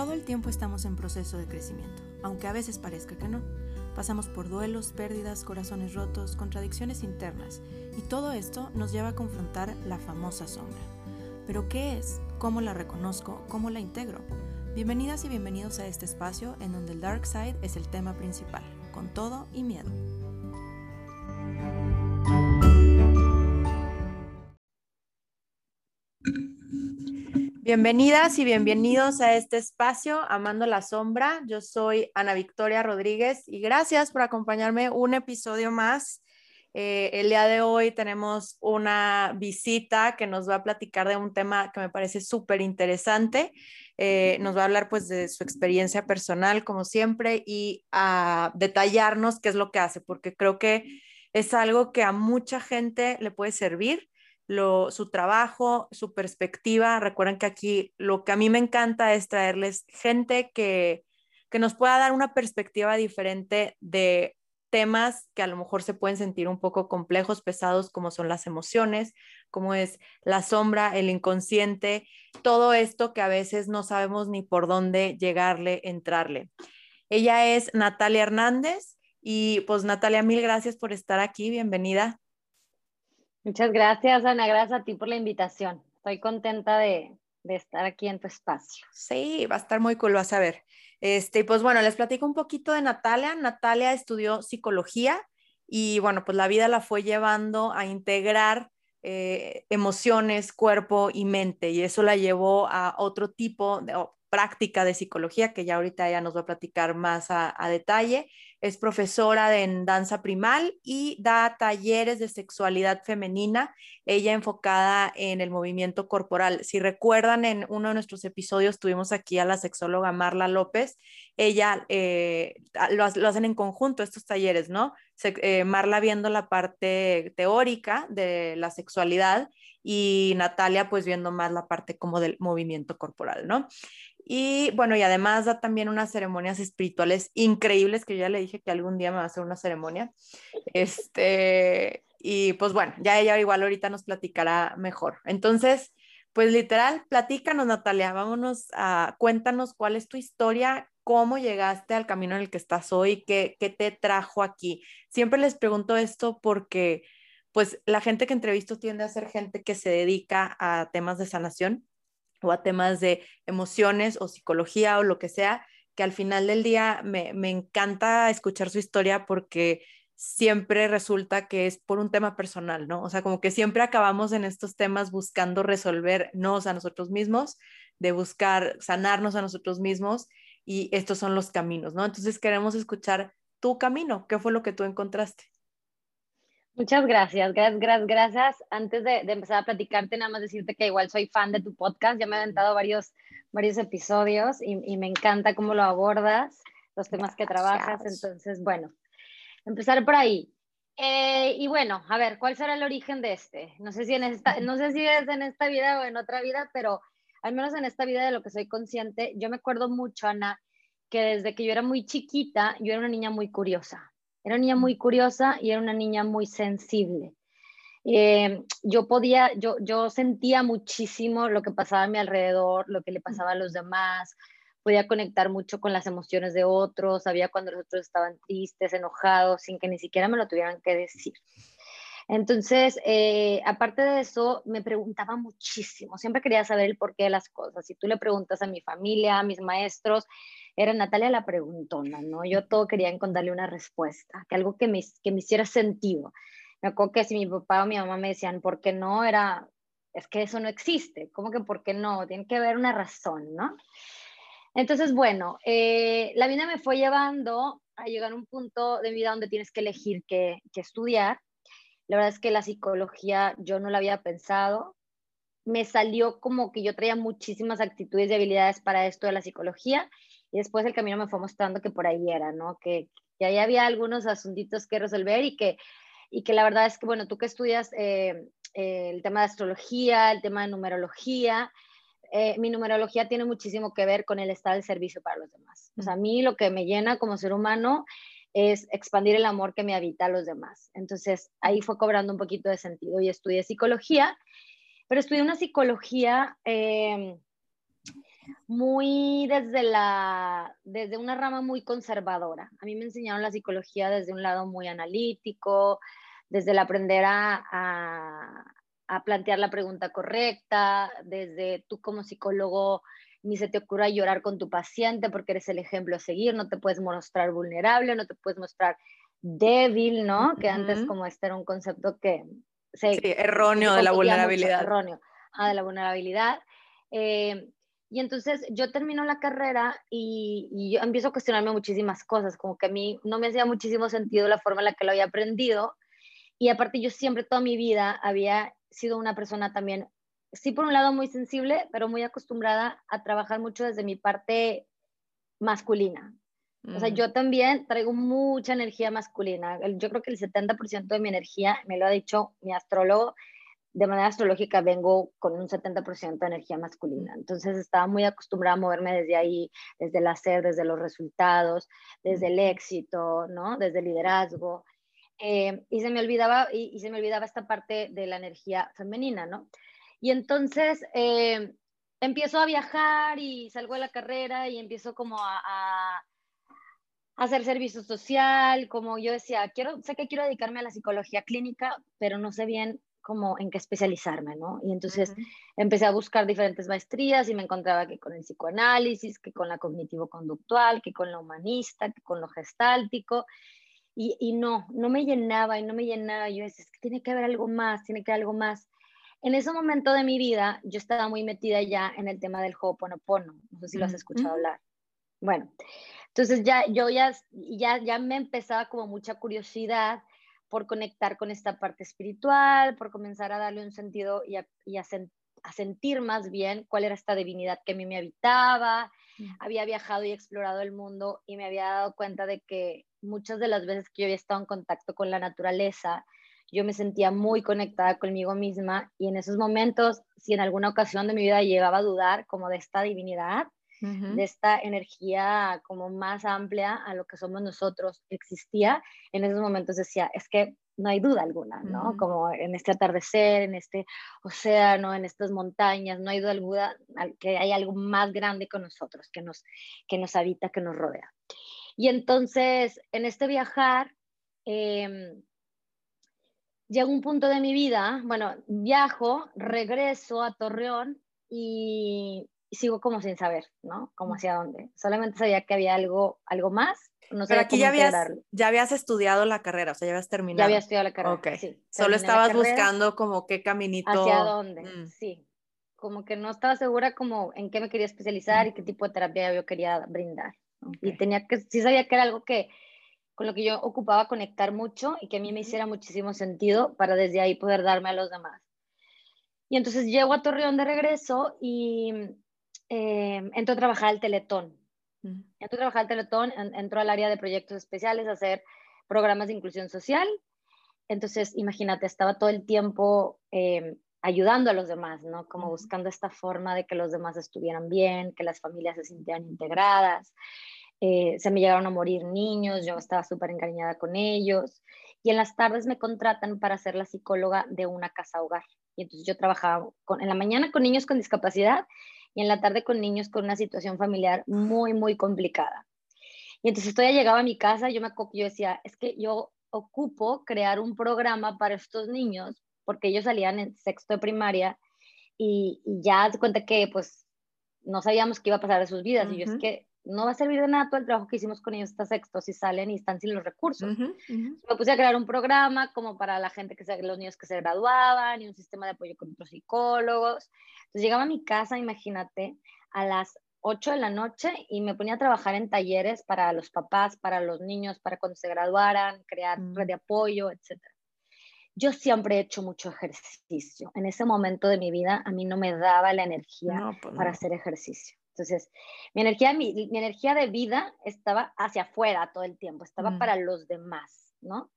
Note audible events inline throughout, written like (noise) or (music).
Todo el tiempo estamos en proceso de crecimiento, aunque a veces parezca que no. Pasamos por duelos, pérdidas, corazones rotos, contradicciones internas, y todo esto nos lleva a confrontar la famosa sombra. ¿Pero qué es? ¿Cómo la reconozco? ¿Cómo la integro? Bienvenidas y bienvenidos a este espacio en donde el Dark Side es el tema principal, con todo y miedo. Bienvenidas y bienvenidos a este espacio, Amando la Sombra. Yo soy Ana Victoria Rodríguez y gracias por acompañarme un episodio más. Eh, el día de hoy tenemos una visita que nos va a platicar de un tema que me parece súper interesante. Eh, nos va a hablar pues de su experiencia personal, como siempre, y a detallarnos qué es lo que hace, porque creo que es algo que a mucha gente le puede servir su trabajo, su perspectiva. Recuerden que aquí lo que a mí me encanta es traerles gente que, que nos pueda dar una perspectiva diferente de temas que a lo mejor se pueden sentir un poco complejos, pesados, como son las emociones, como es la sombra, el inconsciente, todo esto que a veces no sabemos ni por dónde llegarle, entrarle. Ella es Natalia Hernández y pues Natalia, mil gracias por estar aquí, bienvenida. Muchas gracias, Ana. Gracias a ti por la invitación. Estoy contenta de, estar aquí en tu espacio. Sí, va a estar muy cool, vas a ver. Este, pues bueno, les platico un poquito de Natalia. Natalia estudió psicología y bueno, pues la vida la fue llevando a integrar eh, emociones, cuerpo y mente y eso la llevó a otro tipo de práctica de psicología que ya ahorita ella nos va a platicar más a detalle es profesora de, en danza primal y da talleres de sexualidad femenina, ella enfocada en el movimiento corporal. Si recuerdan, en uno de nuestros episodios tuvimos aquí a la sexóloga Marla López, ella eh, lo, hacen en conjunto estos talleres, ¿no? Eh, Marla viendo la parte teórica de la sexualidad y Natalia pues viendo más la parte como del movimiento corporal, ¿no? Y bueno, y además da también unas ceremonias espirituales increíbles que ya le dije que algún día me va a hacer una ceremonia. Este, y pues bueno, ya ella igual ahorita nos platicará mejor. Entonces, pues literal, platícanos Natalia, vámonos a, cuéntanos cuál es tu historia, cómo llegaste al camino en el que estás hoy, qué, qué te trajo aquí. Siempre les pregunto esto porque pues la gente que entrevisto tiende a ser gente que se dedica a temas de sanación o a temas de emociones o psicología o lo que sea, que al final del día me, encanta escuchar su historia porque siempre resulta que es por un tema personal, ¿no? O sea, como que siempre acabamos en estos temas buscando resolvernos a nosotros mismos, de buscar sanarnos a nosotros mismos y estos son los caminos, ¿no? Entonces queremos escuchar tu camino, ¿qué fue lo que tú encontraste? Muchas gracias, gracias, gracias, Antes de, empezar a platicarte, nada más decirte que igual soy fan de tu podcast, ya me he aventado varios, varios episodios y, me encanta cómo lo abordas, los temas que trabajas, entonces, bueno, empezar por ahí. Eh, y bueno, a ver, ¿cuál será el origen de este? No sé, si en esta, no sé si es en esta vida o en otra vida, pero al menos en esta vida de lo que soy consciente, yo me acuerdo mucho, Ana, que desde que yo era muy chiquita, yo era una niña muy curiosa era una niña muy curiosa y era una niña muy sensible. Eh, yo podía, yo, yo sentía muchísimo lo que pasaba a mi alrededor, lo que le pasaba a los demás, podía conectar mucho con las emociones de otros, sabía cuando los otros estaban tristes, enojados, sin que ni siquiera me lo tuvieran que decir. Entonces, eh, aparte de eso, me preguntaba muchísimo, siempre quería saber el porqué de las cosas. Si tú le preguntas a mi familia, a mis maestros, era Natalia la preguntona, ¿no? Yo todo quería encontrarle una respuesta, que algo que me, que me hiciera sentido. Me acuerdo que si mi papá o mi mamá me decían, ¿por qué no? Era, es que eso no existe. ¿Cómo que por qué no? Tiene que haber una razón, ¿no? Entonces, bueno, eh, la vida me fue llevando a llegar a un punto de vida donde tienes que elegir qué, qué estudiar la verdad es que la psicología yo no la había pensado. Me salió como que yo traía muchísimas actitudes y habilidades para esto de la psicología y después el camino me fue mostrando que por ahí era, ¿no? Que, que ahí había algunos asuntitos que resolver y que, y que la verdad es que, bueno, tú que estudias eh, eh, el tema de astrología, el tema de numerología, eh, mi numerología tiene muchísimo que ver con el estado del servicio para los demás. O sea, a mí lo que me llena como ser humano es expandir el amor que me habita a los demás. Entonces ahí fue cobrando un poquito de sentido y estudié psicología, pero estudié una psicología, em, muy desde la, desde una rama muy conservadora. A mí me enseñaron la psicología desde un lado muy analítico, desde el aprender a, a, plantear la pregunta correcta, desde tú como psicólogo ni se te ocurra llorar con tu paciente porque eres el ejemplo a seguir, no te puedes mostrar vulnerable, no te puedes mostrar débil, ¿no? Que antes como este era un concepto que... Se, sí, erróneo de la vulnerabilidad. erróneo, ah, de la vulnerabilidad. Eh, y entonces yo termino la carrera y, yo empiezo a cuestionarme muchísimas cosas, como que a mí no me hacía muchísimo sentido la forma en la que lo había aprendido. Y aparte yo siempre toda mi vida había sido una persona también, sí por un lado muy sensible, pero muy acostumbrada a trabajar mucho desde mi parte masculina. O sea, yo también traigo mucha energía masculina. Yo creo que el 70% de mi energía, me lo ha dicho mi astrólogo, de manera astrológica vengo con un 70% de energía masculina. Entonces estaba muy acostumbrada a moverme desde ahí, desde el hacer, desde los resultados, desde el éxito, ¿no? Desde el liderazgo. Eh, y, se me olvidaba, y, se me olvidaba esta parte de la energía femenina, ¿no? Y entonces eh, empiezo a viajar y salgo de la carrera y empiezo como a, a hacer servicio social, como yo decía, quiero, sé que quiero dedicarme a la psicología clínica, pero no sé bien como en qué especializarme, ¿no? Y entonces empecé a buscar diferentes maestrías y me encontraba que con el psicoanálisis, que con la cognitivo-conductual, que con la humanista, que con lo gestáltico. Y, y, no, no me llenaba y no me llenaba. Yo decía, es que tiene que haber algo más, tiene que haber algo más. En ese momento de mi vida, yo estaba muy metida ya en el tema del Ho'oponopono. No sé si lo has escuchado hablar. Bueno, entonces ya yo ya, ya, ya me empezaba como mucha curiosidad por conectar con esta parte espiritual, por comenzar a darle un sentido y a, a, sentir más bien cuál era esta divinidad que a mí me habitaba. Mm. Había viajado y explorado el mundo y me había dado cuenta de que muchas de las veces que yo había estado en contacto con la naturaleza, yo me sentía muy conectada conmigo misma y en esos momentos, si en alguna ocasión de mi vida llegaba a dudar como de esta divinidad, de esta energía como más amplia a lo que somos nosotros existía, en esos momentos decía, es que no hay duda alguna, ¿no? Como en este atardecer, en este océano, en estas montañas, no hay duda alguna que hay algo más grande con nosotros, que nos, que nos habita, que nos rodea. Y entonces, en este viajar, eh, llega un punto de mi vida, bueno, viajo, regreso a Torreón y sigo como sin saber, ¿no? Como hacia dónde. Solamente sabía que había algo, algo más. No Pero aquí ya habías, ya habías estudiado la carrera, o sea, ya habías terminado. Ya había estudiado la carrera, Ok. Sí, Solo estabas buscando como qué caminito. Hacia dónde, mm. sí. Como que no estaba segura como en qué me quería especializar y qué tipo de terapia yo quería brindar. Y tenía que, sí sabía que era algo que con lo que yo ocupaba conectar mucho y que a mí me hiciera muchísimo sentido para desde ahí poder darme a los demás. Y entonces llego a Torreón de regreso y eh, entró a trabajar al Teletón. Entró a trabajar al Teletón, entró al área de proyectos especiales a hacer programas de inclusión social. Entonces, imagínate, estaba todo el tiempo em, ayudando a los demás, ¿no? Como buscando esta forma de que los demás estuvieran bien, que las familias se sintieran integradas. Eh, se me llegaron a morir niños, yo estaba súper encariñada con ellos. Y en las tardes me contratan para ser la psicóloga de una casa hogar. Y entonces yo trabajaba en la mañana con niños con discapacidad y en la tarde con niños con una situación familiar muy, muy complicada. Y entonces estoy llegaba a mi casa, yo me yo decía, es que yo ocupo crear un programa para estos niños, porque ellos salían en sexto de primaria y, ya se cuenta que pues no sabíamos qué iba a pasar de sus vidas. Y yo es que no va a servir de nada todo el trabajo que hicimos con ellos hasta sexto si salen y están sin los recursos. Me puse a crear un programa como para la gente que se, los niños que se graduaban y un sistema de apoyo con otros psicólogos. Entonces llegaba a mi casa, imagínate, a las 8 de la noche y me ponía a trabajar en talleres para los papás, para los niños, para cuando se graduaran, crear red de apoyo, etc. Yo siempre he hecho mucho ejercicio. En ese momento de mi vida a mí no me daba la energía pues para hacer ejercicio. Entonces, mi energía, mi, energía de vida estaba hacia afuera todo el tiempo, estaba mm. para los demás, ¿no?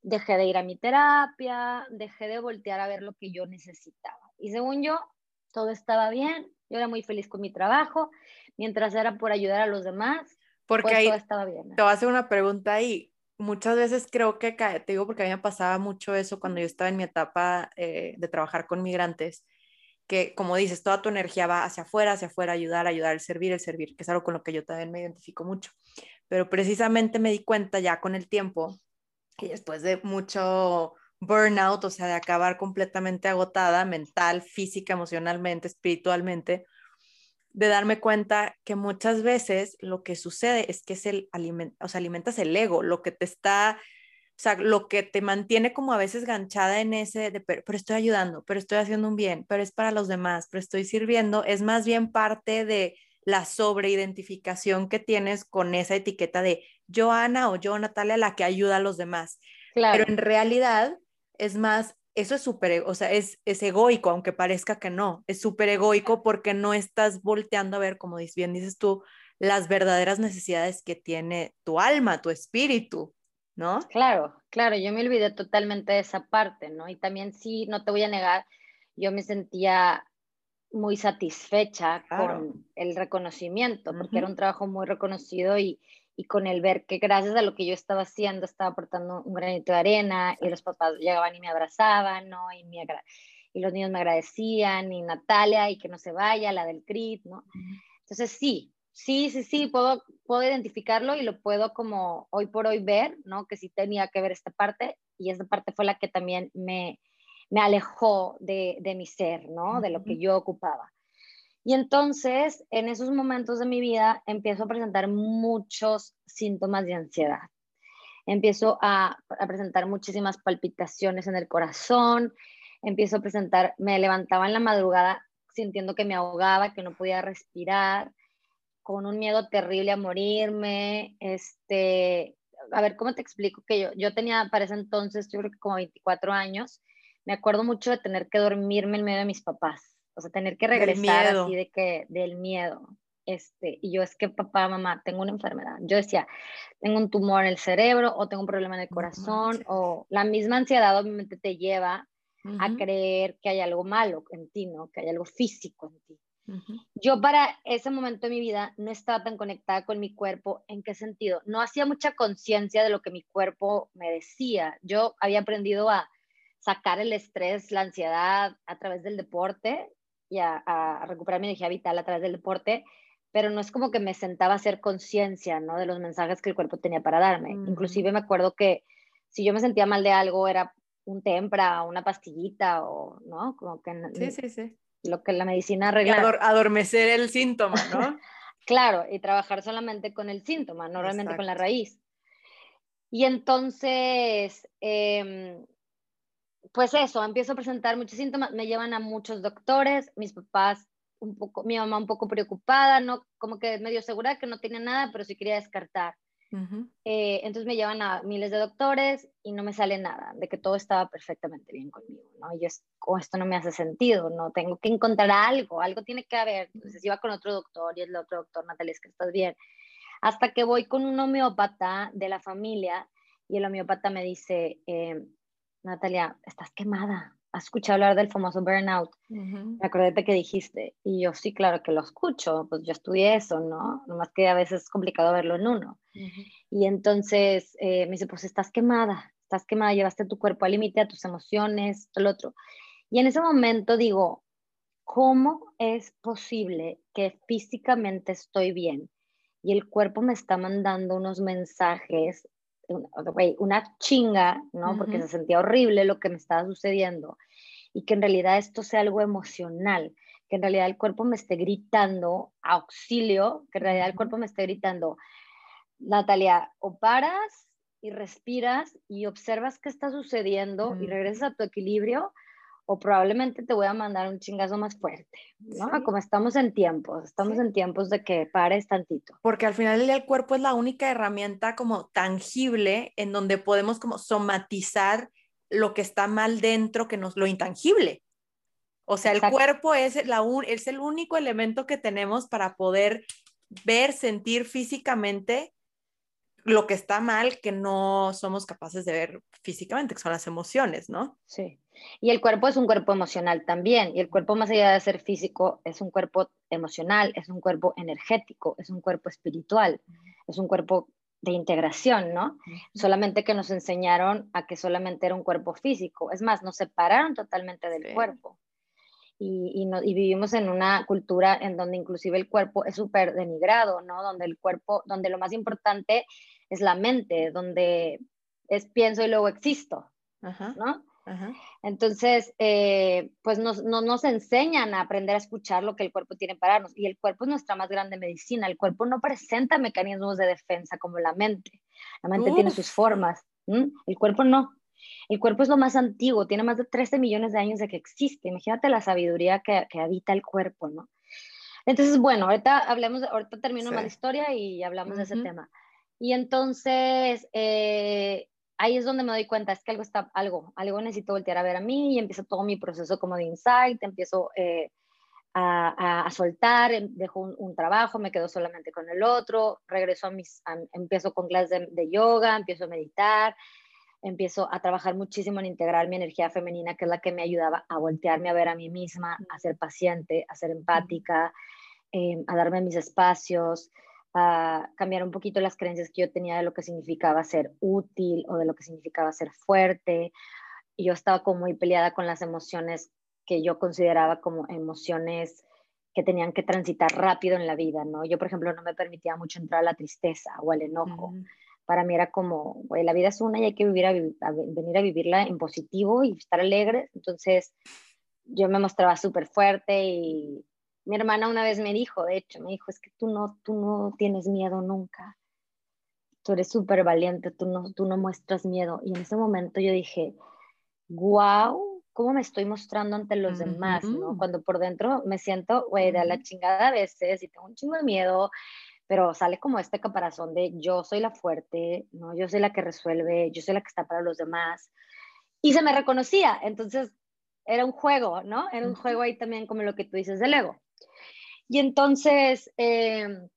Dejé de ir a mi terapia, dejé de voltear a ver lo que yo necesitaba. Y según yo, todo estaba bien, yo era muy feliz con mi trabajo, mientras era por ayudar a los demás, porque pues ahí todo estaba bien. Te voy a hacer una pregunta ahí. Muchas veces creo que, te digo porque a mí me pasaba mucho eso cuando yo estaba en mi etapa eh, de trabajar con migrantes, que, como dices, toda tu energía va hacia afuera, hacia afuera, ayudar, ayudar, el servir, el servir, que es algo con lo que yo también me identifico mucho. Pero precisamente me di cuenta ya con el tiempo y después de mucho burnout, o sea, de acabar completamente agotada mental, física, emocionalmente, espiritualmente, de darme cuenta que muchas veces lo que sucede es que es el o sea, alimentas el ego, lo que te está, o sea, lo que te mantiene como a veces ganchada en ese de, pero, estoy ayudando, pero estoy haciendo un bien, pero es para los demás, pero estoy sirviendo, es más bien parte de la sobreidentificación que tienes con esa etiqueta de yo Ana o yo Natalia, la que ayuda a los demás. Pero en realidad es más, eso es súper, o sea, es, es egoico, aunque parezca que no, es súper egoico porque no estás volteando a ver, como bien dices tú, las verdaderas necesidades que tiene tu alma, tu espíritu, ¿no? Claro, claro, yo me olvidé totalmente de esa parte, ¿no? Y también sí, no te voy a negar, yo me sentía muy satisfecha con el reconocimiento, porque era un trabajo muy reconocido y, y con el ver que gracias a lo que yo estaba haciendo estaba aportando un granito de arena y los papás llegaban y me abrazaban, ¿no? Y, me y los niños me agradecían y Natalia y que no se vaya, la del CRIT, ¿no? Entonces sí, sí, sí, sí, puedo, puedo identificarlo y lo puedo como hoy por hoy ver, ¿no? Que sí tenía que ver esta parte y esta parte fue la que también me, me alejó de, de mi ser, ¿no? De lo que yo ocupaba. Y entonces, en esos momentos de mi vida, empiezo a presentar muchos síntomas de ansiedad. Empiezo a, presentar muchísimas palpitaciones en el corazón, empiezo a presentar, me levantaba en la madrugada sintiendo que me ahogaba, que no podía respirar, con un miedo terrible a morirme, este, a ver, ¿cómo te explico? Que yo, yo tenía para ese entonces, yo creo que como 24 años, me acuerdo mucho de tener que dormirme en medio de mis papás o sea, tener que regresar así de que, del miedo. Este, y yo es que papá, mamá, tengo una enfermedad. Yo decía, tengo un tumor en el cerebro o tengo un problema en el corazón o la misma ansiedad obviamente te lleva a creer que hay algo malo en ti, ¿no? Que hay algo físico en ti. Yo para ese momento de mi vida no estaba tan conectada con mi cuerpo. ¿En qué sentido? No hacía mucha conciencia de lo que mi cuerpo me decía. Yo había aprendido a sacar el estrés, la ansiedad a través del deporte y a, recuperar mi energía vital a través del deporte, pero no es como que me sentaba a hacer conciencia, ¿no? De los mensajes que el cuerpo tenía para darme. Inclusive me acuerdo que si yo me sentía mal de algo, era un tempra, una pastillita o, ¿no? Como que... Sí, sí, sí. Lo que la medicina arregla. adormecer el síntoma, ¿no? (laughs) claro, y trabajar solamente con el síntoma, no realmente con la raíz. Y entonces, eh, pues eso, empiezo a presentar muchos síntomas, me llevan a muchos doctores, mis papás un poco, mi mamá un poco preocupada, no, como que medio segura que no tenía nada, pero sí quería descartar. Eh, entonces me llevan a miles de doctores y no me sale nada, de que todo estaba perfectamente bien conmigo, ¿no? Y oh, esto no me hace sentido, no, tengo que encontrar algo, algo tiene que haber. Entonces iba con otro doctor y el otro doctor, Natalia, es que estás bien. Hasta que voy con un homeópata de la familia y el homeópata me dice, eh, Natalia, estás quemada. ¿Has escuchado hablar del famoso burnout? Me acordé de que dijiste. Y yo sí, claro que lo escucho. Pues yo estudié eso, ¿no? Nomás que a veces es complicado verlo en uno. Y entonces eh, me dice, pues estás quemada. Estás quemada, llevaste tu cuerpo al límite, a tus emociones, todo lo otro. Y en ese momento digo, ¿cómo es posible que físicamente estoy bien y el cuerpo me está mandando unos mensajes una chinga, ¿no? Porque se sentía horrible lo que me estaba sucediendo y que en realidad esto sea algo emocional, que en realidad el cuerpo me esté gritando auxilio, que en realidad el cuerpo me esté gritando, Natalia, o paras y respiras y observas qué está sucediendo y regresas a tu equilibrio o probablemente te voy a mandar un chingazo más fuerte, ¿no? Como estamos en tiempos, estamos en tiempos de que pares tantito. Porque al final el cuerpo es la única herramienta como tangible en donde podemos como somatizar lo que está mal dentro que nos lo intangible. O sea, el cuerpo es, la es el único elemento que tenemos para poder ver, sentir físicamente lo que está mal que no somos capaces de ver físicamente, que son las emociones, ¿no? Sí. Y el cuerpo es un cuerpo emocional también, y el cuerpo más allá de ser físico es un cuerpo emocional, es un cuerpo energético, es un cuerpo espiritual, es un cuerpo de integración, ¿no? Solamente que nos enseñaron a que solamente era un cuerpo físico, es más, nos separaron totalmente del cuerpo. Y, y, vivimos en una cultura en donde inclusive el cuerpo es súper denigrado, ¿no? Donde el cuerpo, donde lo más importante es la mente, donde es pienso y luego existo, ¿no? Entonces, eh, pues nos, no, nos enseñan a aprender a escuchar lo que el cuerpo tiene para darnos. Y el cuerpo es nuestra más grande medicina. El cuerpo no presenta mecanismos de defensa como la mente. La mente tiene sus formas. El cuerpo no. El cuerpo es lo más antiguo, tiene más de 13 millones de años de que existe. Imagínate la sabiduría que, que habita el cuerpo, ¿no? Entonces, bueno, ahorita hablemos, ahorita termino más la historia y hablamos de ese tema. Y entonces, eh, ahí es donde me doy cuenta, es que algo está, algo, algo necesito voltear a ver a mí y empiezo todo mi proceso como de insight, empiezo eh, a, a, soltar, em, dejo un, trabajo, me quedo solamente con el otro, regreso a mis, empiezo con clases de, yoga, empiezo a meditar, empiezo a trabajar muchísimo en integrar mi energía femenina, que es la que me ayudaba a voltearme a ver a mí misma, a ser paciente, a ser empática, em, a darme mis espacios, a cambiar un poquito las creencias que yo tenía de lo que significaba ser útil o de lo que significaba ser fuerte. Y yo estaba como muy peleada con las emociones que yo consideraba como emociones que tenían que transitar rápido en la vida, ¿no? Yo, por ejemplo, no me permitía mucho entrar a la tristeza o al enojo. Para mí era como, güey, la vida es una y hay que vivir a, venir a vivirla en positivo y estar alegre. Entonces, yo me mostraba súper fuerte y mi hermana una vez me dijo, de hecho, me dijo, es que tú no, tú no tienes miedo nunca. Tú eres súper valiente, tú no, tú no muestras miedo. Y en ese momento yo dije, wow, ¿cómo me estoy mostrando ante los demás? ¿no? Cuando por dentro me siento, güey, de la chingada a veces y tengo un chingo de miedo, pero sale como este caparazón de yo soy la fuerte, ¿no? Yo soy la que resuelve, yo soy la que está para los demás. Y se me reconocía, entonces era un juego, ¿no? Era un juego ahí también como lo que tú dices del ego. Y entonces, em,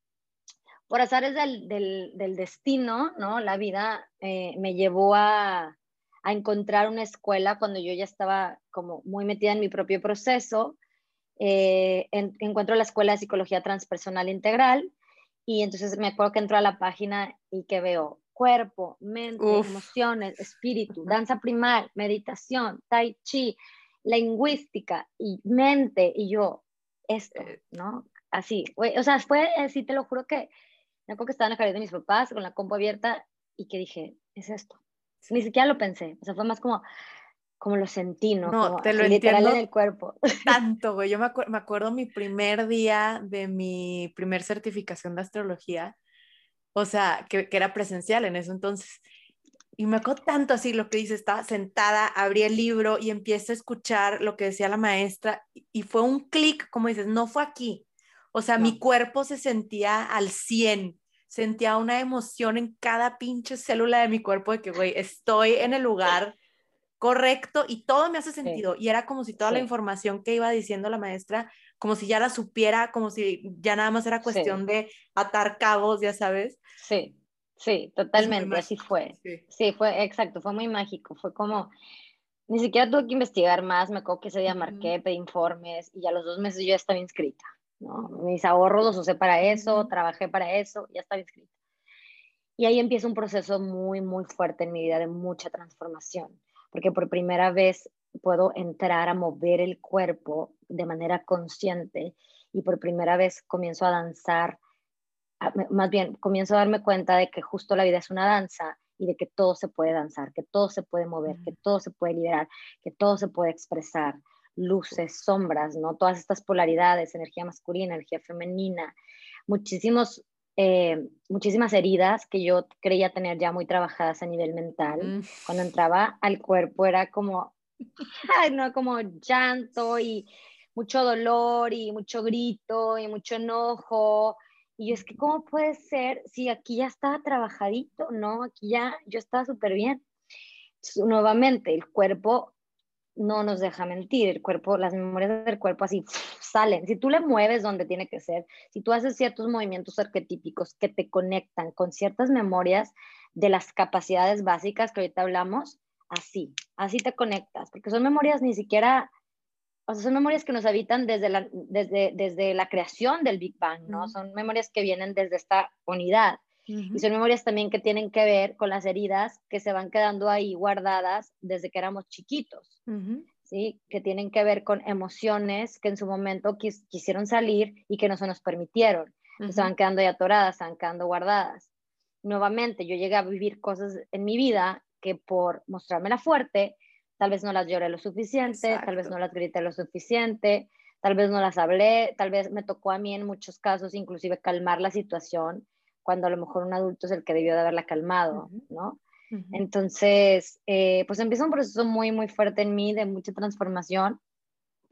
por azares del, del, destino, ¿no? La vida eh, me llevó a, a, encontrar una escuela cuando yo ya estaba como muy metida en mi propio proceso. Eh, encuentro la Escuela de Psicología Transpersonal Integral y entonces me acuerdo que entro a la página y que veo cuerpo, mente, emociones, espíritu, danza primal, meditación, tai chi, lingüística y mente. Y yo, esto, eh, ¿no? Así, o sea, fue así, te lo juro que me acuerdo que estaba en la jardín de mis papás con la compu abierta y que dije, es esto. Ni siquiera lo pensé, o sea, fue más como, como lo sentí, ¿no? No, te lo entiendo en el cuerpo. (laughs) Tanto, güey. Yo me, me acuerdo mi primer día de mi primer certificación de astrología, o sea, que, que, era presencial en eso entonces. Y me acuerdo tanto así lo que dice, estaba sentada, abrí el libro y empiezo a escuchar lo que decía la maestra y fue un clic, como dices, no fue aquí. O sea, mi cuerpo se sentía al 100, sentía una emoción en cada pinche célula de mi cuerpo de que, güey, estoy en el lugar correcto y todo me hace sentido. Y era como si toda la información que iba diciendo la maestra, como si ya la supiera, como si ya nada más era cuestión de atar cabos, ya sabes. Sí. Sí, totalmente, así fue. Sí. fue exacto, fue muy mágico, fue como, ni siquiera tuve que investigar más, me acuerdo que ese día marqué, pedí informes y ya los dos meses yo ya estaba inscrita, ¿no? Mis ahorros los usé para eso, trabajé para eso, ya estaba inscrita. Y ahí empieza un proceso muy, muy fuerte en mi vida de mucha transformación, porque por primera vez puedo entrar a mover el cuerpo de manera consciente y por primera vez comienzo a danzar más bien comienzo a darme cuenta de que justo la vida es una danza y de que todo se puede danzar, que todo se puede mover, que todo se puede liberar, que todo se puede expresar, luces, sombras, ¿no? Todas estas polaridades, energía masculina, energía femenina, muchísimos, eh, muchísimas heridas que yo creía tener ya muy trabajadas a nivel mental. Mm. Cuando entraba al cuerpo era como, ay, no, como llanto y mucho dolor y mucho grito y mucho enojo y yo es que, ¿cómo puede ser si aquí ya estaba trabajadito? No, aquí ya yo estaba súper bien. Nuevamente, el cuerpo no nos deja mentir, el cuerpo, las memorias del cuerpo así (sniffs) salen. Si tú le mueves donde tiene que ser, si tú haces ciertos movimientos arquetípicos que te conectan con ciertas memorias de las capacidades básicas que ahorita hablamos, así, así te conectas, porque son memorias ni siquiera o sea, son memorias que nos habitan desde la, desde, desde la creación del Big Bang, ¿no? Son memorias que vienen desde esta unidad. Y son memorias también que tienen que ver con las heridas que se van quedando ahí guardadas desde que éramos chiquitos. ¿sí? Que tienen que ver con emociones que en su momento quisieron salir y que no se nos permitieron. Estaban quedando ya atoradas, estaban quedando guardadas. Nuevamente, yo llegué a vivir cosas en mi vida que por mostrarme la fuerte, tal vez no las lloré lo suficiente, tal vez no las grité lo suficiente, tal vez no las hablé, tal vez me tocó a mí en muchos casos inclusive calmar la situación cuando a lo mejor un adulto es el que debió de haberla calmado, ¿no? Entonces, eh, pues empieza un proceso muy, muy fuerte en mí de mucha transformación.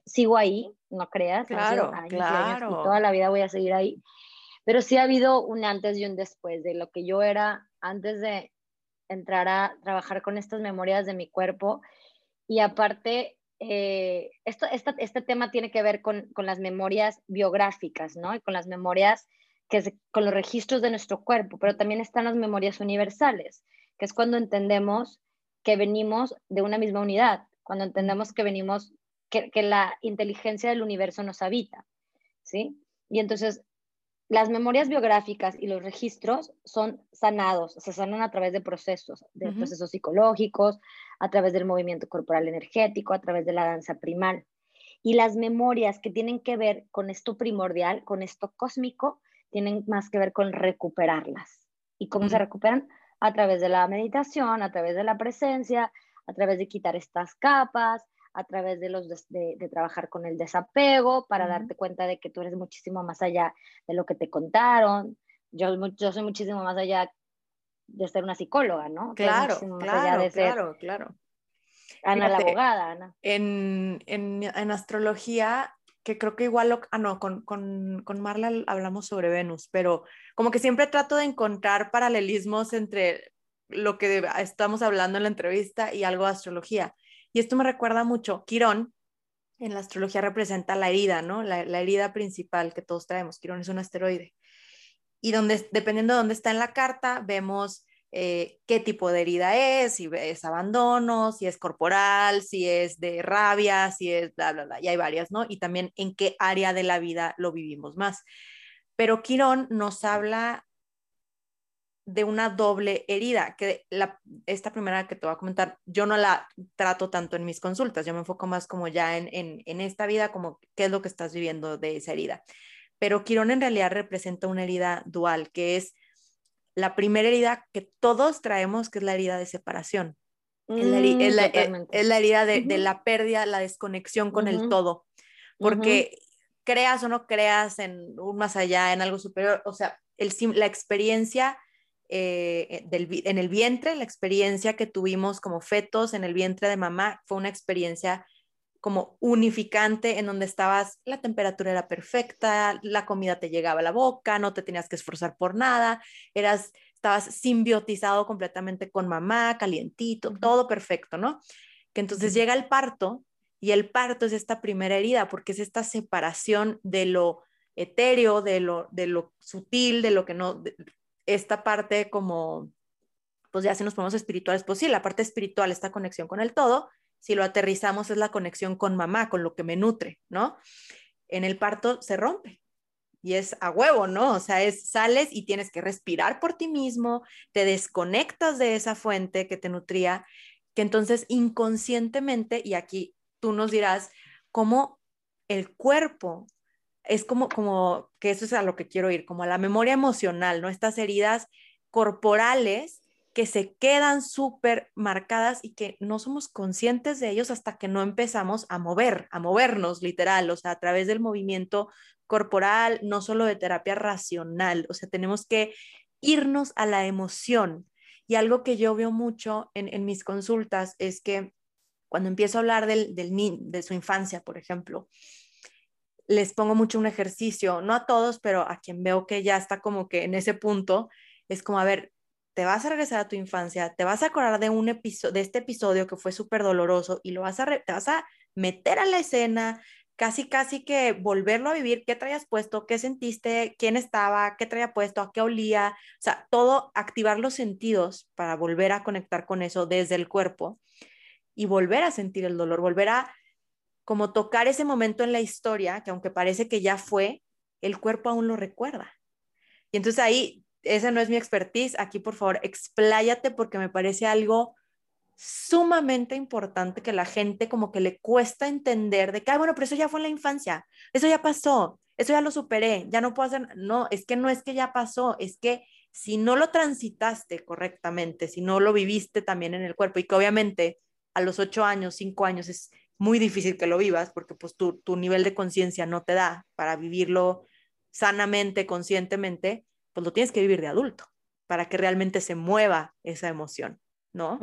Sigo ahí, no creas. Claro, claro. y toda la vida voy a seguir ahí. Pero sí ha habido un antes y un después de lo que yo era antes de entrar a trabajar con estas memorias de mi cuerpo. Y aparte, eh, esto, este tema tiene que ver con, con, las memorias biográficas, ¿no? Y con las memorias, que con los registros de nuestro cuerpo, pero también están las memorias universales, que es cuando entendemos que venimos de una misma unidad, cuando entendemos que venimos, que, que la inteligencia del universo nos habita, ¿sí? Y entonces las memorias biográficas y los registros son sanados, se sanan a través de procesos, de procesos psicológicos, a través del movimiento corporal energético, a través de la danza primal. Y las memorias que tienen que ver con esto primordial, con esto cósmico, tienen más que ver con recuperarlas. ¿Y cómo se recuperan? A través de la meditación, a través de la presencia, a través de quitar estas capas, a través de, los de, trabajar con el desapego para darte cuenta de que tú eres muchísimo más allá de lo que te contaron. Yo, yo soy muchísimo más allá de ser una psicóloga, ¿no? Claro, claro, claro, claro. Ana la abogada, Ana. En, en, en, astrología, que creo que igual, ah, no, con, con, con Marla hablamos sobre Venus, pero como que siempre trato de encontrar paralelismos entre lo que estamos hablando en la entrevista y algo de astrología. Y esto me recuerda mucho, Quirón en la astrología representa la herida, ¿no? La, herida principal que todos traemos. Quirón es un asteroide. Y donde, dependiendo de dónde está en la carta, vemos eh, qué tipo de herida es, si es abandono, si es corporal, si es de rabia, si es bla, bla, bla. Y hay varias, ¿no? Y también en qué área de la vida lo vivimos más. Pero Quirón nos habla de una doble herida, que la, esta primera que te voy a comentar, yo no la trato tanto en mis consultas, yo me enfoco más como ya en, en, esta vida, como qué es lo que estás viviendo de esa herida. Pero Quirón en realidad representa una herida dual, que es la primera herida que todos traemos, que es la herida de separación. es, la, herida de, la pérdida, la desconexión con el todo. Porque creas o no creas en un más allá, en algo superior, o sea, el, la experiencia eh, en el vientre, la experiencia que tuvimos como fetos en el vientre de mamá fue una experiencia como unificante en donde estabas, la temperatura era perfecta, la comida te llegaba a la boca, no te tenías que esforzar por nada, eras, estabas simbiotizado completamente con mamá, calientito, todo perfecto, ¿no? Que entonces llega el parto y el parto es esta primera herida porque es esta separación de lo etéreo, de lo, de lo sutil, de lo que no, esta parte como, pues ya si nos ponemos espirituales, pues sí, la parte espiritual, esta conexión con el todo, si lo aterrizamos es la conexión con mamá, con lo que me nutre, ¿no? En el parto se rompe y es a huevo, ¿no? O sea, es sales y tienes que respirar por ti mismo, te desconectas de esa fuente que te nutría, que entonces inconscientemente, y aquí tú nos dirás, cómo el cuerpo es como, como que eso es a lo que quiero ir, como a la memoria emocional, ¿no? Estas heridas corporales que se quedan súper marcadas y que no somos conscientes de ellos hasta que no empezamos a mover, a movernos literal, o sea, a través del movimiento corporal, no solo de terapia racional, o sea, tenemos que irnos a la emoción. Y algo que yo veo mucho en, mis consultas es que cuando empiezo a hablar del, del, de su infancia, por ejemplo, les pongo mucho un ejercicio, no a todos, pero a quien veo que ya está como que en ese punto, es como, a ver, te vas a regresar a tu infancia, te vas a acordar de un episodio, de este episodio que fue súper doloroso y lo vas a, te vas a meter a la escena, casi, casi que volverlo a vivir, qué traías puesto, qué sentiste, quién estaba, qué traía puesto, a qué olía, o sea, todo, activar los sentidos para volver a conectar con eso desde el cuerpo y volver a sentir el dolor, volver a como tocar ese momento en la historia, que aunque parece que ya fue, el cuerpo aún lo recuerda. Y entonces ahí, esa no es mi expertise, aquí por favor, expláyate porque me parece algo sumamente importante que la gente como que le cuesta entender de que, ah, bueno, pero eso ya fue en la infancia, eso ya pasó, eso ya lo superé, ya no puedo hacer, no, es que no es que ya pasó, es que si no lo transitaste correctamente, si no lo viviste también en el cuerpo y que obviamente a los ocho años, cinco años es muy difícil que lo vivas porque pues tu, tu nivel de conciencia no te da para vivirlo sanamente, conscientemente, pues lo tienes que vivir de adulto para que realmente se mueva esa emoción, ¿no?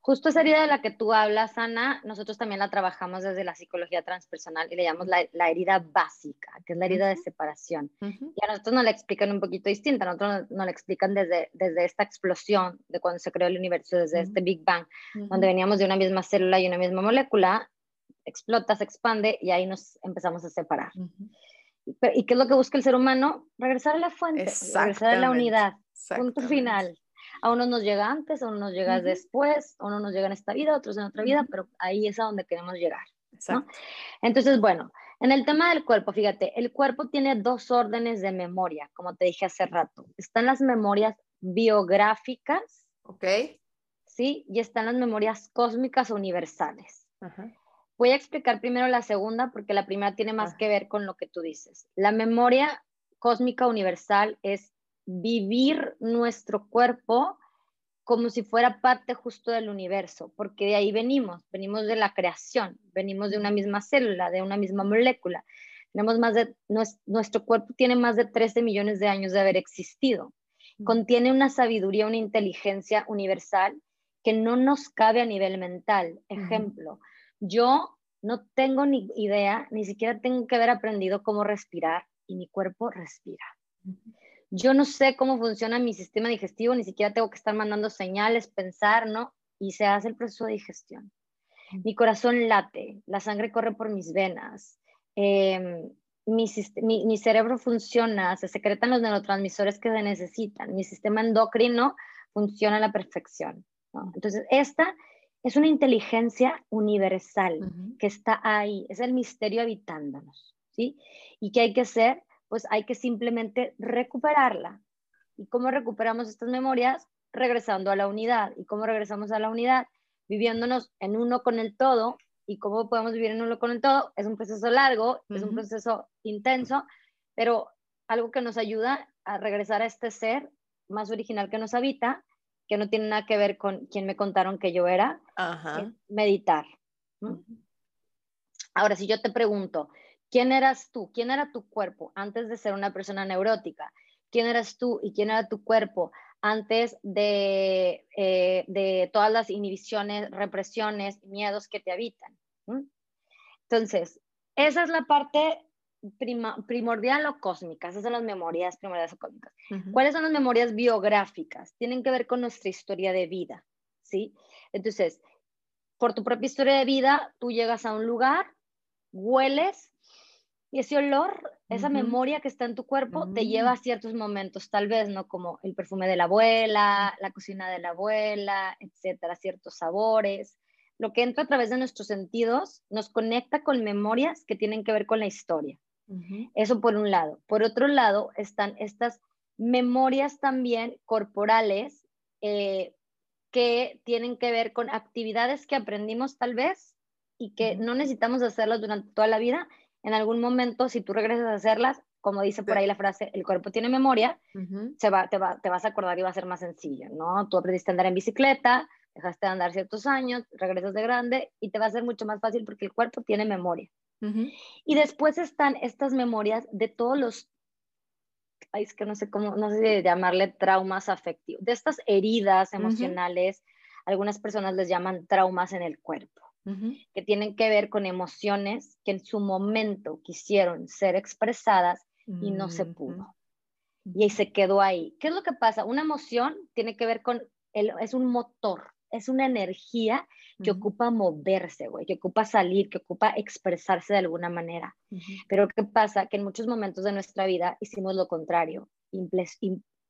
Justo esa herida de la que tú hablas, Ana, nosotros también la trabajamos desde la psicología transpersonal y le llamamos la, herida básica, que es la herida de separación. Y a nosotros nos la explican un poquito distinta, a nosotros nos, la explican desde, desde esta explosión de cuando se creó el universo, desde este Big Bang, donde veníamos de una misma célula y una misma molécula, explota, se expande y ahí nos empezamos a separar. ¿Y qué es lo que busca el ser humano? Regresar a la fuente, regresar a la unidad, punto final a unos nos llega antes, a unos nos llega después, a unos nos llega en esta vida, a otros en otra vida, pero ahí es a donde queremos llegar. Entonces, bueno, en el tema del cuerpo, fíjate, el cuerpo tiene dos órdenes de memoria, como te dije hace rato. Están las memorias biográficas. Ok. Sí, y están las memorias cósmicas universales. Voy a explicar primero la segunda porque la primera tiene más que ver con lo que tú dices. La memoria cósmica universal es vivir nuestro cuerpo como si fuera parte justo del universo, porque de ahí venimos, venimos de la creación, venimos de una misma célula, de una misma molécula. Tenemos más de, nuestro cuerpo tiene más de 13 millones de años de haber existido. Contiene una sabiduría, una inteligencia universal que no nos cabe a nivel mental. Ejemplo, yo no tengo ni idea, ni siquiera tengo que haber aprendido cómo respirar y mi cuerpo respira. Yo no sé cómo funciona mi sistema digestivo, ni siquiera tengo que estar mandando señales, pensar, ¿no? Y se hace el proceso de digestión. Mi corazón late, la sangre corre por mis venas, em, mi, cerebro funciona, se secretan los neurotransmisores que se necesitan, mi sistema endocrino funciona a la perfección. Entonces, esta es una inteligencia universal que está ahí, es el misterio habitándonos, ¿sí? Y que hay que hacer pues hay que simplemente recuperarla. ¿Y cómo recuperamos estas memorias? Regresando a la unidad. ¿Y cómo regresamos a la unidad? Viviéndonos en uno con el todo. ¿Y cómo podemos vivir en uno con el todo? Es un proceso largo, es un proceso intenso, pero algo que nos ayuda a regresar a este ser más original que nos habita, que no tiene nada que ver con quien me contaron que yo era, meditar. Ahora, si yo te pregunto, ¿Quién eras tú? ¿Quién era tu cuerpo antes de ser una persona neurótica? ¿Quién eras tú y quién era tu cuerpo antes de, eh, de todas las inhibiciones, represiones, miedos que te habitan? Entonces, esa es la parte primordial o cósmica, esas son las memorias primordiales o cósmicas. ¿Cuáles son las memorias biográficas? Tienen que ver con nuestra historia de vida, ¿sí? Entonces, por tu propia historia de vida, tú llegas a un lugar, hueles y ese olor, esa memoria que está en tu cuerpo, te lleva a mm. ciertos momentos, tal vez, ¿no? Como el perfume de la abuela, la cocina de la abuela, etcétera, ciertos sabores. Lo que entra a través de nuestros sentidos nos conecta con memorias que tienen que ver con la historia. Eso por un lado. Por otro lado, están estas memorias también corporales eh, que tienen que ver con actividades que aprendimos tal vez y que no necesitamos hacerlas durante toda la vida en algún momento, si tú regresas a hacerlas, como dice por ahí la frase, el cuerpo tiene memoria, se va, te, va, te vas a acordar y va a ser más sencillo, ¿no? Tú aprendiste a andar en bicicleta, dejaste de andar ciertos años, regresas de grande y te va a ser mucho más fácil porque el cuerpo tiene memoria. Y después están estas memorias de todos los, ay, es que no sé cómo, no sé si llamarle traumas afectivos, de estas heridas emocionales, algunas personas les llaman traumas en el cuerpo que tienen que ver con emociones que en su momento quisieron ser expresadas y no se pudo. Y ahí se quedó ahí. ¿Qué es lo que pasa? Una emoción tiene que ver con, el, es un motor, es una energía que ocupa moverse, güey, que ocupa salir, que ocupa expresarse de alguna manera. Pero ¿qué pasa? Que en muchos momentos de nuestra vida hicimos lo contrario.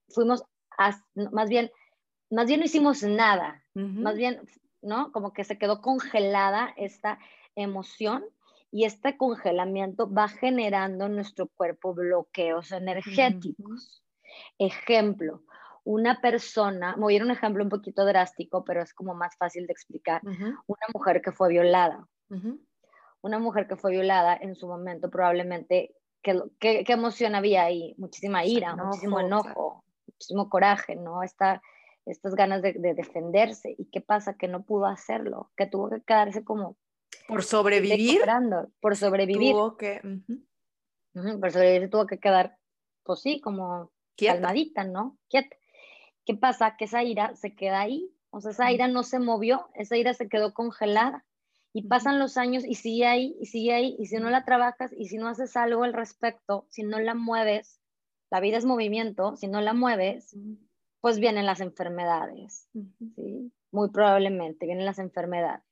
fuimos, más bien, más bien no hicimos nada. Más bien ¿no? Como que se quedó congelada esta emoción y este congelamiento va generando en nuestro cuerpo bloqueos energéticos. Ejemplo, una persona, me voy a ir un ejemplo un poquito drástico, pero es como más fácil de explicar, una mujer que fue violada. Una mujer que fue violada en su momento probablemente, ¿qué, qué, emoción había ahí? Muchísima ira, muchísimo enojo, muchísimo coraje, ¿no? Esta, estas ganas de, defenderse. ¿Y qué pasa? Que no pudo hacerlo, que tuvo que quedarse como... Por sobrevivir. Por sobrevivir. Tuvo que... por sobrevivir tuvo que quedar, pues sí, como calmadita, ¿no? Quieta. ¿Qué pasa? Que esa ira se queda ahí. O sea, esa ira no se movió, esa ira se quedó congelada. Y pasan los años y sigue ahí, y sigue ahí, y si no la trabajas, y si no haces algo al respecto, si no la mueves, la vida es movimiento, si no la mueves, pues vienen las enfermedades, ¿sí? Muy probablemente vienen las enfermedades.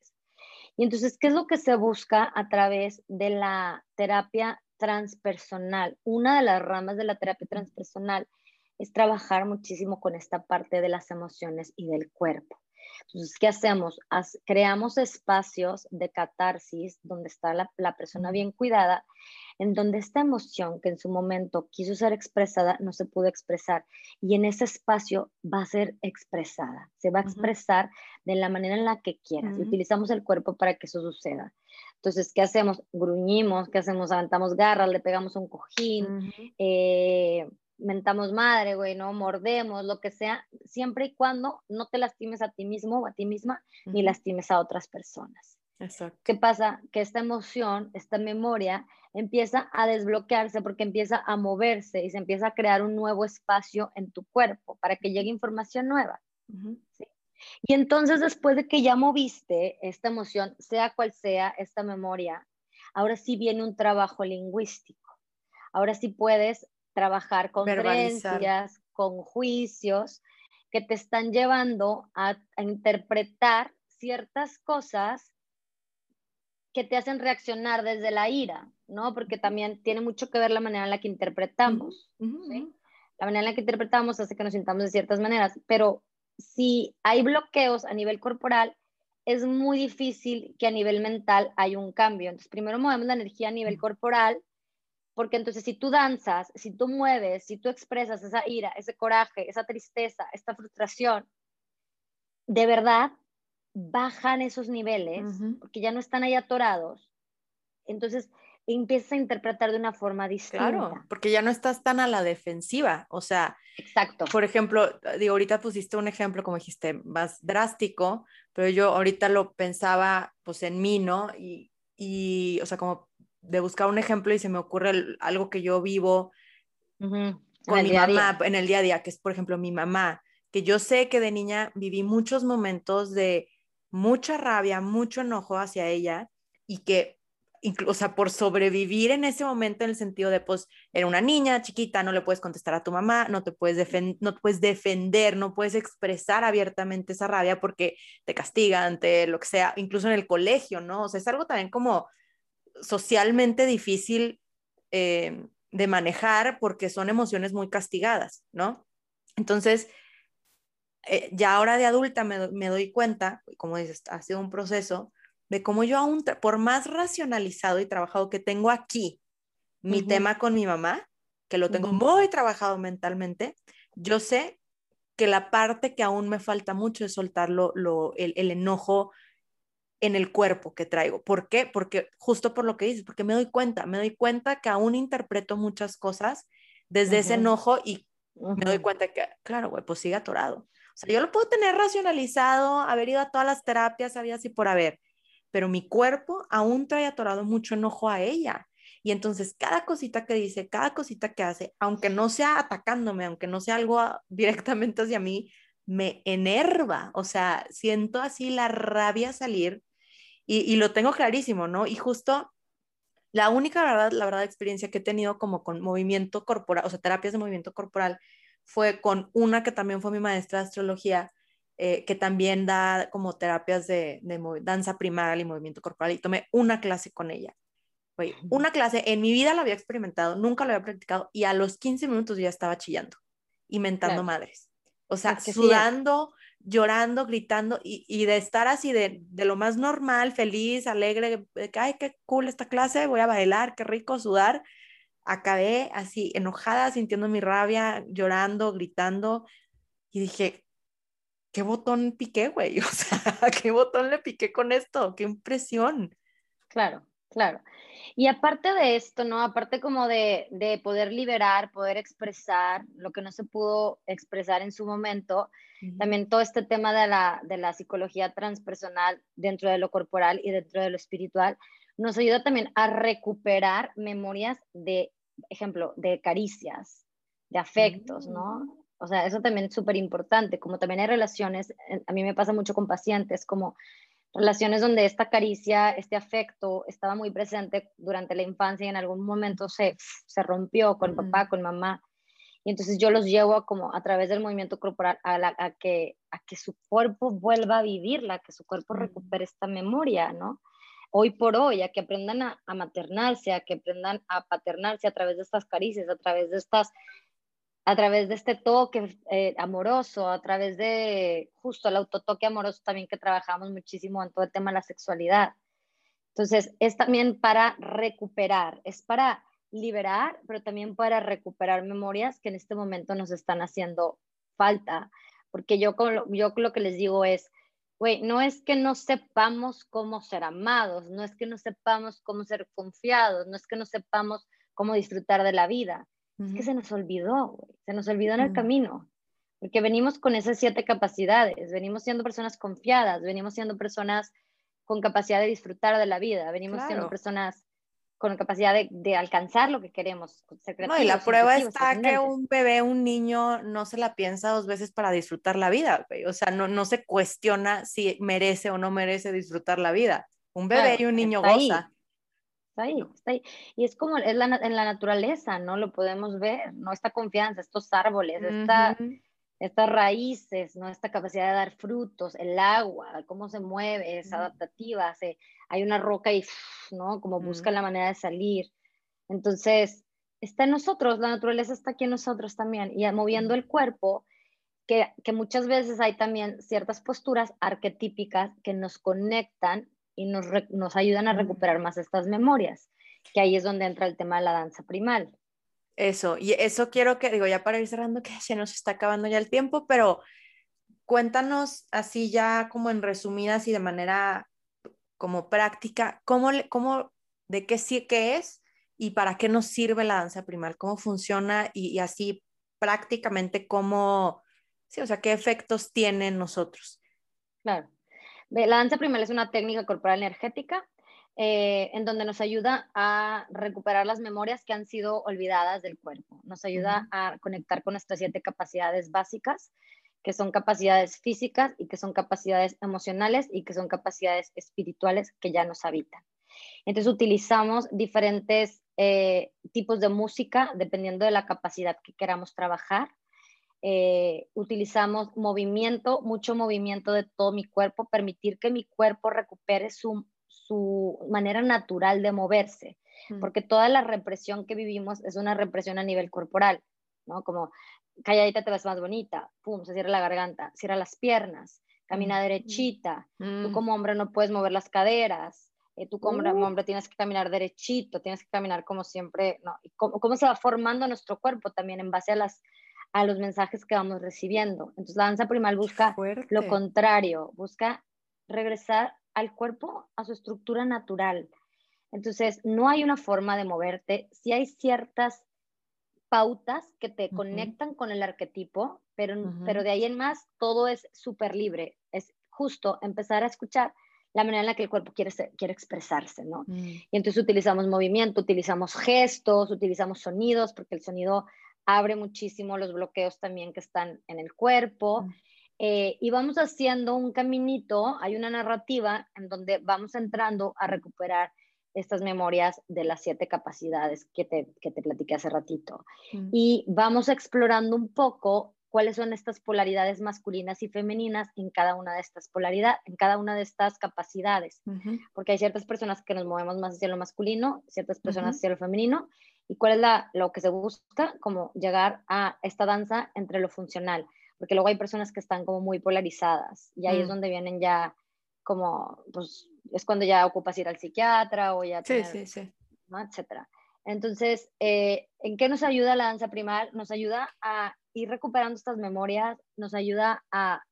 Y entonces, ¿qué es lo que se busca a través de la terapia transpersonal? Una de las ramas de la terapia transpersonal es trabajar muchísimo con esta parte de las emociones y del cuerpo. Entonces, ¿qué hacemos? creamos espacios de catarsis donde está la, la, persona bien cuidada, en donde esta emoción que en su momento quiso ser expresada no se pudo expresar y en ese espacio va a ser expresada, se va a expresar de la manera en la que quieras. utilizamos el cuerpo para que eso suceda. Entonces, ¿qué hacemos? Gruñimos, ¿qué hacemos? Aventamos garras, le pegamos un cojín, eh, mentamos madre, güey, ¿no? Mordemos, lo que sea, siempre y cuando no te lastimes a ti mismo o a ti misma, ni lastimes a otras personas. Exacto. ¿Qué pasa? Que esta emoción, esta memoria, empieza a desbloquearse porque empieza a moverse y se empieza a crear un nuevo espacio en tu cuerpo para que llegue información nueva. Y entonces después de que ya moviste esta emoción, sea cual sea esta memoria, ahora sí viene un trabajo lingüístico. Ahora sí puedes trabajar con creencias, con juicios que te están llevando a, interpretar ciertas cosas que te hacen reaccionar desde la ira, ¿no? Porque también tiene mucho que ver la manera en la que interpretamos, La manera en la que interpretamos hace que nos sintamos de ciertas maneras, pero si hay bloqueos a nivel corporal, es muy difícil que a nivel mental haya un cambio. Entonces, primero movemos la energía a nivel corporal porque entonces si tú danzas, si tú mueves, si tú expresas esa ira, ese coraje, esa tristeza, esta frustración, de verdad bajan esos niveles, porque ya no están ahí atorados. Entonces empiezas a interpretar de una forma distinta. Claro, porque ya no estás tan a la defensiva. O sea, exacto. Por ejemplo, digo, ahorita pusiste un ejemplo, como dijiste, más drástico, pero yo ahorita lo pensaba pues en mí, ¿no? Y, y o sea, como de buscar un ejemplo y se me ocurre algo que yo vivo con mi mamá en el día a día, que es, por ejemplo, mi mamá, que yo sé que de niña viví muchos momentos de mucha rabia, mucho enojo hacia ella y que, o sea, por sobrevivir en ese momento en el sentido de, pues, era una niña chiquita, no le puedes contestar a tu mamá, no te puedes, no te puedes defender, no puedes expresar abiertamente esa rabia porque te castigan, te lo que sea, incluso en el colegio, ¿no? O sea, es algo también como socialmente difícil eh, de manejar porque son emociones muy castigadas, ¿no? Entonces, eh, ya ahora de adulta me, doy cuenta, como dices, ha sido un proceso, de cómo yo aún, por más racionalizado y trabajado que tengo aquí, mi tema con mi mamá, que lo tengo muy trabajado mentalmente, yo sé que la parte que aún me falta mucho es soltar el, enojo en el cuerpo que traigo. ¿Por qué? Porque justo por lo que dices, porque me doy cuenta, me doy cuenta que aún interpreto muchas cosas desde ese enojo y me doy cuenta que, claro, güey, pues sigue atorado. O sea, yo lo puedo tener racionalizado, haber ido a todas las terapias, había así por haber, pero mi cuerpo aún trae atorado mucho enojo a ella. Y entonces cada cosita que dice, cada cosita que hace, aunque no sea atacándome, aunque no sea algo (laughs) directamente hacia mí, me enerva, o sea, siento así la rabia salir y, lo tengo clarísimo, ¿no? Y justo la única verdad, la verdad experiencia que he tenido como con movimiento corporal, o sea, terapias de movimiento corporal, fue con una que también fue mi maestra de astrología, eh, que también da como terapias de, de danza primaria y movimiento corporal, y tomé una clase con ella. Oye, una clase, en mi vida la había experimentado, nunca lo había practicado, y a los 15 minutos ya estaba chillando y mentando madres. O sea, sudando, llorando, gritando y, de estar así de, lo más normal, feliz, alegre, de que, ay, qué cool esta clase, voy a bailar, qué rico sudar. Acabé así enojada, sintiendo mi rabia, llorando, gritando. y dije, ¿qué botón piqué, güey? (laughs) O sea, ¿qué botón le piqué con esto? ¡Qué impresión! Claro, claro. Y aparte de esto, ¿no? Aparte como de, de, poder liberar, poder expresar lo que no se pudo expresar en su momento, también todo este tema de la, de la psicología transpersonal dentro de lo corporal y dentro de lo espiritual, nos ayuda también a recuperar memorias de, ejemplo, de caricias, de afectos, ¿no? Mm. O sea, eso también es súper importante, como también hay relaciones, a mí me pasa mucho con pacientes, como relaciones donde esta caricia, este afecto estaba muy presente durante la infancia y en algún momento se, se rompió con papá, con mamá. Y entonces yo los llevo a, como a través del movimiento corporal a, a, que, a que su cuerpo vuelva a vivirla, que su cuerpo recupere esta memoria, ¿no? Hoy por hoy, a que aprendan a, a maternarse, a que aprendan a paternarse a través de estas caricias, a través de estas a través de este toque eh, amoroso, a través de justo el autotoque amoroso también que trabajamos muchísimo en todo el tema de la sexualidad. Entonces, es también para recuperar, es para liberar, pero también para recuperar memorias que en este momento nos están haciendo falta. Porque yo, yo lo que les digo es, güey, no es que no sepamos cómo ser amados, no es que no sepamos cómo ser confiados, no es que no sepamos cómo disfrutar de la vida, es que se nos olvidó, se nos olvidó en el camino, porque venimos con esas siete capacidades, venimos siendo personas confiadas, venimos siendo personas con capacidad de disfrutar de la vida, venimos siendo personas con capacidad de, alcanzar lo que queremos. no, y la prueba está que un bebé, un niño, no se la piensa dos veces para disfrutar la vida, o sea, no, no se cuestiona si merece o no merece disfrutar la vida. Un bebé y un niño goza está ahí, está ahí. Y es como es la, en la naturaleza, ¿no? Lo podemos ver, ¿no? Esta confianza, estos árboles, estas raíces, ¿no? Esta capacidad de dar frutos, el agua, cómo se mueve, es adaptativa, se, hay una roca y, ¿no? Como busca la manera de salir. Entonces, está en nosotros, la naturaleza está aquí en nosotros también, y moviendo el cuerpo, que, que, muchas veces hay también ciertas posturas arquetípicas que nos conectan y nos, nos ayudan a recuperar más estas memorias, que ahí es donde entra el tema de la danza primal. Eso, y eso quiero que, digo, ya para ir cerrando, que se nos está acabando ya el tiempo, pero cuéntanos así ya como en resumidas y de manera como práctica, ¿cómo, cómo de qué sí qué es y para qué nos sirve la danza primal, cómo funciona y, y así prácticamente cómo, sí, o sea, qué efectos tiene en nosotros. Claro. La danza primal es una técnica corporal energética eh, en donde nos ayuda a recuperar las memorias que han sido olvidadas del cuerpo. Nos ayuda a conectar con nuestras siete capacidades básicas, que son capacidades físicas y que son capacidades emocionales y que son capacidades espirituales que ya nos habitan. Entonces utilizamos diferentes eh, tipos de música dependiendo de la capacidad que queramos trabajar. Eh, utilizamos movimiento, mucho movimiento de todo mi cuerpo, permitir que mi cuerpo recupere su, su manera natural de moverse, mm. porque toda la represión que vivimos es una represión a nivel corporal, ¿no? Como calladita te ves más bonita, pum, se cierra la garganta, cierra las piernas, camina mm. derechita, tú mm. como hombre no puedes mover las caderas, eh, tú como uh. hombre tienes que caminar derechito, tienes que caminar como siempre, ¿no? cómo, cómo se va formando nuestro cuerpo también en base a las a los mensajes que vamos recibiendo. Entonces la danza primal busca lo contrario, busca regresar al cuerpo a su estructura natural. Entonces no hay una forma de moverte, sí hay ciertas pautas que te conectan con el arquetipo, pero, pero de ahí en más todo es súper libre. Es justo empezar a escuchar la manera en la que el cuerpo quiere, quiere expresarse, ¿no? Mm. Y entonces utilizamos movimiento, utilizamos gestos, utilizamos sonidos, porque el sonido abre muchísimo los bloqueos también que están en el cuerpo. Eh, y vamos haciendo un caminito, hay una narrativa en donde vamos entrando a recuperar estas memorias de las siete capacidades que te, que te platiqué hace ratito. Y vamos explorando un poco cuáles son estas polaridades masculinas y femeninas en cada una de estas polaridades, en cada una de estas capacidades, porque hay ciertas personas que nos movemos más hacia lo masculino, ciertas personas hacia lo femenino, y cuál es la, lo que se busca, como llegar a esta danza entre lo funcional, porque luego hay personas que están como muy polarizadas y ahí es mm. donde vienen ya como, pues es cuando ya ocupas ir al psiquiatra o ya... Sí, sí, sí. ¿no? Etcétera. Entonces, eh, ¿en qué nos ayuda la danza primal? Nos ayuda a ir recuperando estas memorias, nos ayuda a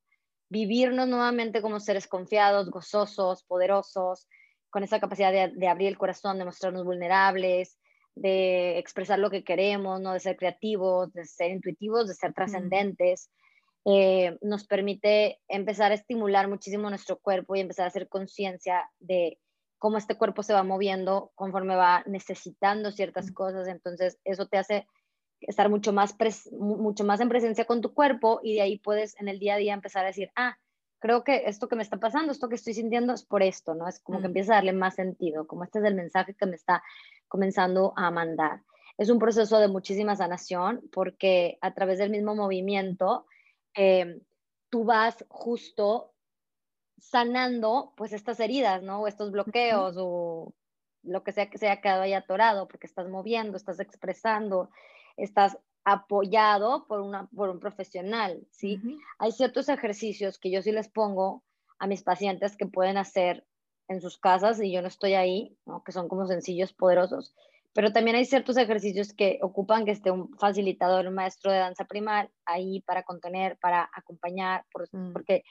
vivirnos nuevamente como seres confiados, gozosos, poderosos, con esa capacidad de, abrir el corazón, de mostrarnos vulnerables, de expresar lo que queremos, ¿no? de ser creativos, de ser intuitivos, de ser trascendentes. Eh, nos permite empezar a estimular muchísimo nuestro cuerpo y empezar a hacer conciencia de cómo este cuerpo se va moviendo conforme va necesitando ciertas cosas. Entonces, eso te hace estar mucho más, mucho más en presencia con tu cuerpo y de ahí puedes en el día a día empezar a decir, ah, creo que esto que me está pasando, esto que estoy sintiendo es por esto, ¿no? Es como que empieza a darle más sentido, como este es el mensaje que me está comenzando a mandar. Es un proceso de muchísima sanación porque a través del mismo movimiento em, tú vas justo sanando pues estas heridas, ¿no? O estos bloqueos o lo que sea que se haya quedado ahí atorado porque estás moviendo, estás expresando, estás apoyado por, una, por un profesional, ¿sí? Hay ciertos ejercicios que yo sí les pongo a mis pacientes que pueden hacer en sus casas y yo no estoy ahí, ¿no? que son como sencillos, poderosos, pero también hay ciertos ejercicios que ocupan que esté un facilitador, un maestro de danza primal ahí para contener, para acompañar, mm. porque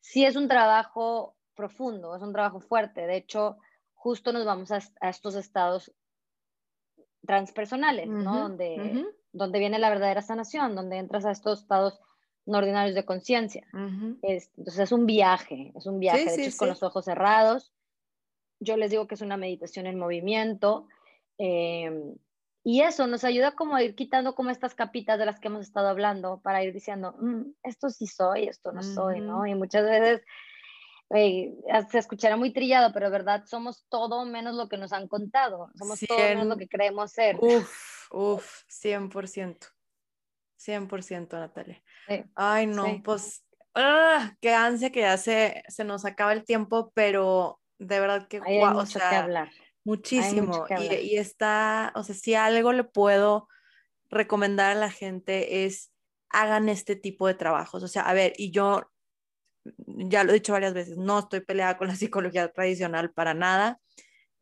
sí es un trabajo profundo, es un trabajo fuerte. De hecho, justo nos vamos a, estos estados transpersonales, ¿no? Donde, donde viene la verdadera sanación, donde entras a estos estados no ordinarios de conciencia. entonces es un viaje, es un viaje, de hecho es con los ojos cerrados. Yo les digo que es una meditación en movimiento. Em, y eso nos ayuda como a ir quitando como estas capitas de las que hemos estado hablando para ir diciendo, mm, esto sí soy, esto no soy, ¿no? Y muchas veces se escuchará muy trillado, pero verdad, somos todo menos lo que nos han contado, somos todo menos lo que creemos ser. Uf, uf, 100%. 100%, Natalia. Ay, no, pues, ¡ah! qué ansia que ya se, se nos acaba el tiempo, pero de verdad que, Hay mucho que hablar. Muchísimo. Y, y, está, o sea, si algo le puedo recomendar a la gente es hagan este tipo de trabajos. O sea, a ver, y yo ya lo he dicho varias veces, no estoy peleada con la (laughs) psicología tradicional para nada.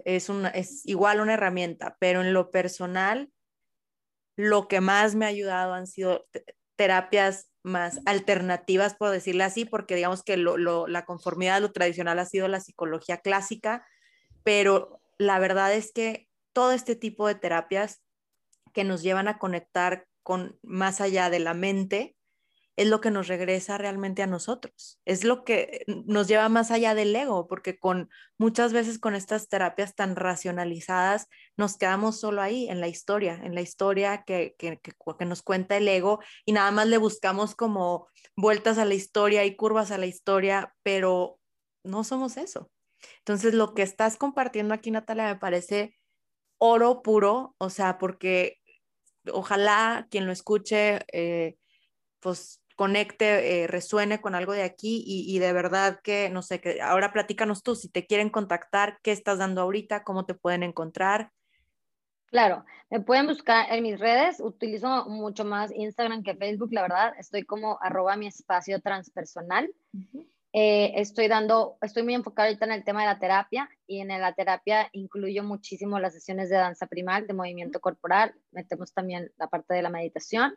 Es, una, es igual una herramienta, pero en lo personal, lo que más me ha ayudado han sido terapias más alternativas, por decirle así, porque digamos que lo, la conformidad lo tradicional ha sido la psicología clásica, pero la verdad es que todo este tipo de terapias que nos llevan a conectar con más allá de la mente es lo que nos regresa realmente a nosotros, es lo que nos lleva más allá del ego, porque con muchas veces con estas terapias tan racionalizadas nos quedamos solo ahí en la historia, en la historia que, que, que nos cuenta el ego y nada más le buscamos como vueltas a la historia y curvas a la historia, pero no somos eso. Entonces, lo que estás compartiendo aquí, Natalia, me parece oro puro, o sea, porque ojalá quien lo escuche, eh, pues conecte, eh, resuene con algo de aquí y, de verdad que, no sé, que ahora platícanos tú, si te quieren contactar, qué estás dando ahorita, cómo te pueden encontrar. Claro, me pueden buscar en mis redes, utilizo mucho más Instagram que Facebook, la verdad, estoy como arroba mi espacio transpersonal. Eh, estoy dando, estoy muy enfocada ahorita en el tema de la terapia y en la terapia incluyo muchísimo las sesiones de danza primal, de movimiento corporal, metemos también la parte de la meditación.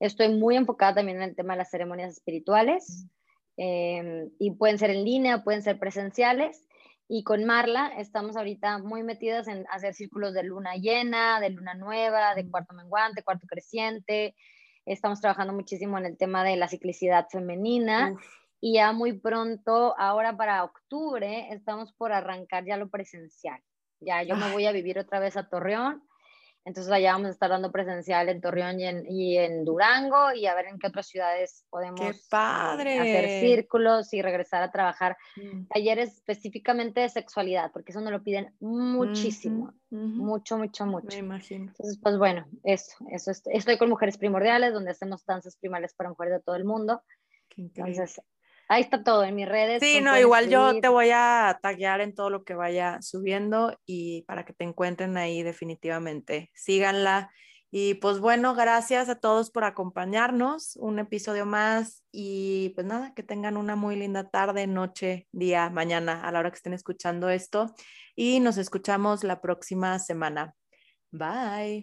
Estoy muy enfocada también en el tema de las ceremonias espirituales em, y pueden ser en línea, pueden ser presenciales. Y con Marla estamos ahorita muy metidas en hacer círculos de luna llena, de luna nueva, de cuarto menguante, cuarto creciente. Estamos trabajando muchísimo en el tema de la ciclicidad femenina y ya muy pronto, ahora para octubre, estamos por arrancar ya lo presencial. Ya yo me voy a vivir otra vez a Torreón, entonces allá vamos a estar dando presencial en Torreón y en, Durango y a ver en qué otras ciudades podemos ¡Qué padre! Eh, hacer círculos y regresar a trabajar mm. talleres específicamente de sexualidad, porque eso nos lo piden muchísimo, mucho, mucho, mucho. Me imagino. Entonces, pues bueno, eso, eso estoy con Mujeres Primordiales, donde hacemos danzas primales para mujeres de todo el mundo. Entonces, Ahí está todo en mis redes. Sí, no, igual yo te voy a taguear en todo lo que vaya subiendo y para que te encuentren ahí definitivamente. Síganla. Y pues bueno, gracias a todos por acompañarnos. Un episodio más y pues nada, que tengan una muy linda tarde, noche, día, mañana a la hora que estén escuchando esto. Y nos escuchamos la próxima semana. Bye.